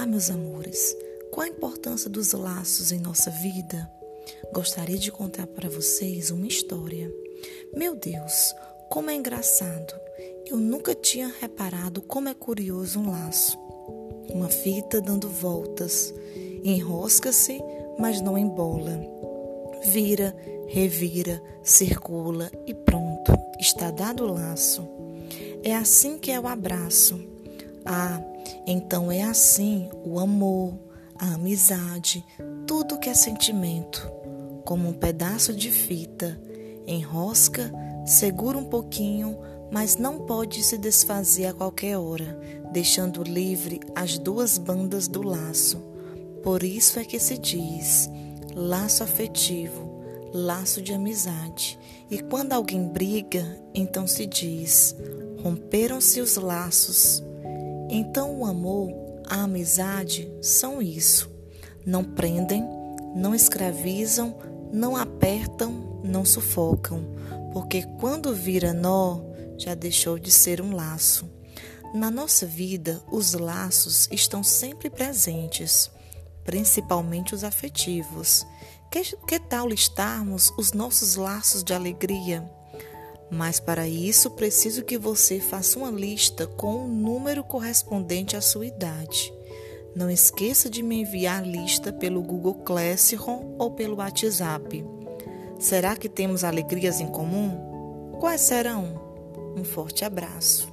meus amores, qual a importância dos laços em nossa vida? Gostaria de contar para vocês uma história. Meu Deus, como é engraçado! Eu nunca tinha reparado como é curioso um laço. Uma fita dando voltas, enrosca-se, mas não embola. Vira, revira, circula e pronto, está dado o laço. É assim que é o abraço. Ah, então é assim o amor, a amizade, tudo que é sentimento, como um pedaço de fita, enrosca, segura um pouquinho, mas não pode se desfazer a qualquer hora, deixando livre as duas bandas do laço. Por isso é que se diz laço afetivo, laço de amizade. E quando alguém briga, então se diz romperam-se os laços. Então o amor, a amizade são isso. Não prendem, não escravizam, não apertam, não sufocam, porque quando vira nó, já deixou de ser um laço. Na nossa vida, os laços estão sempre presentes, principalmente os afetivos. Que, que tal listarmos os nossos laços de alegria? Mas para isso preciso que você faça uma lista com o número correspondente à sua idade. Não esqueça de me enviar a lista pelo Google Classroom ou pelo WhatsApp. Será que temos alegrias em comum? Quais serão? Um forte abraço.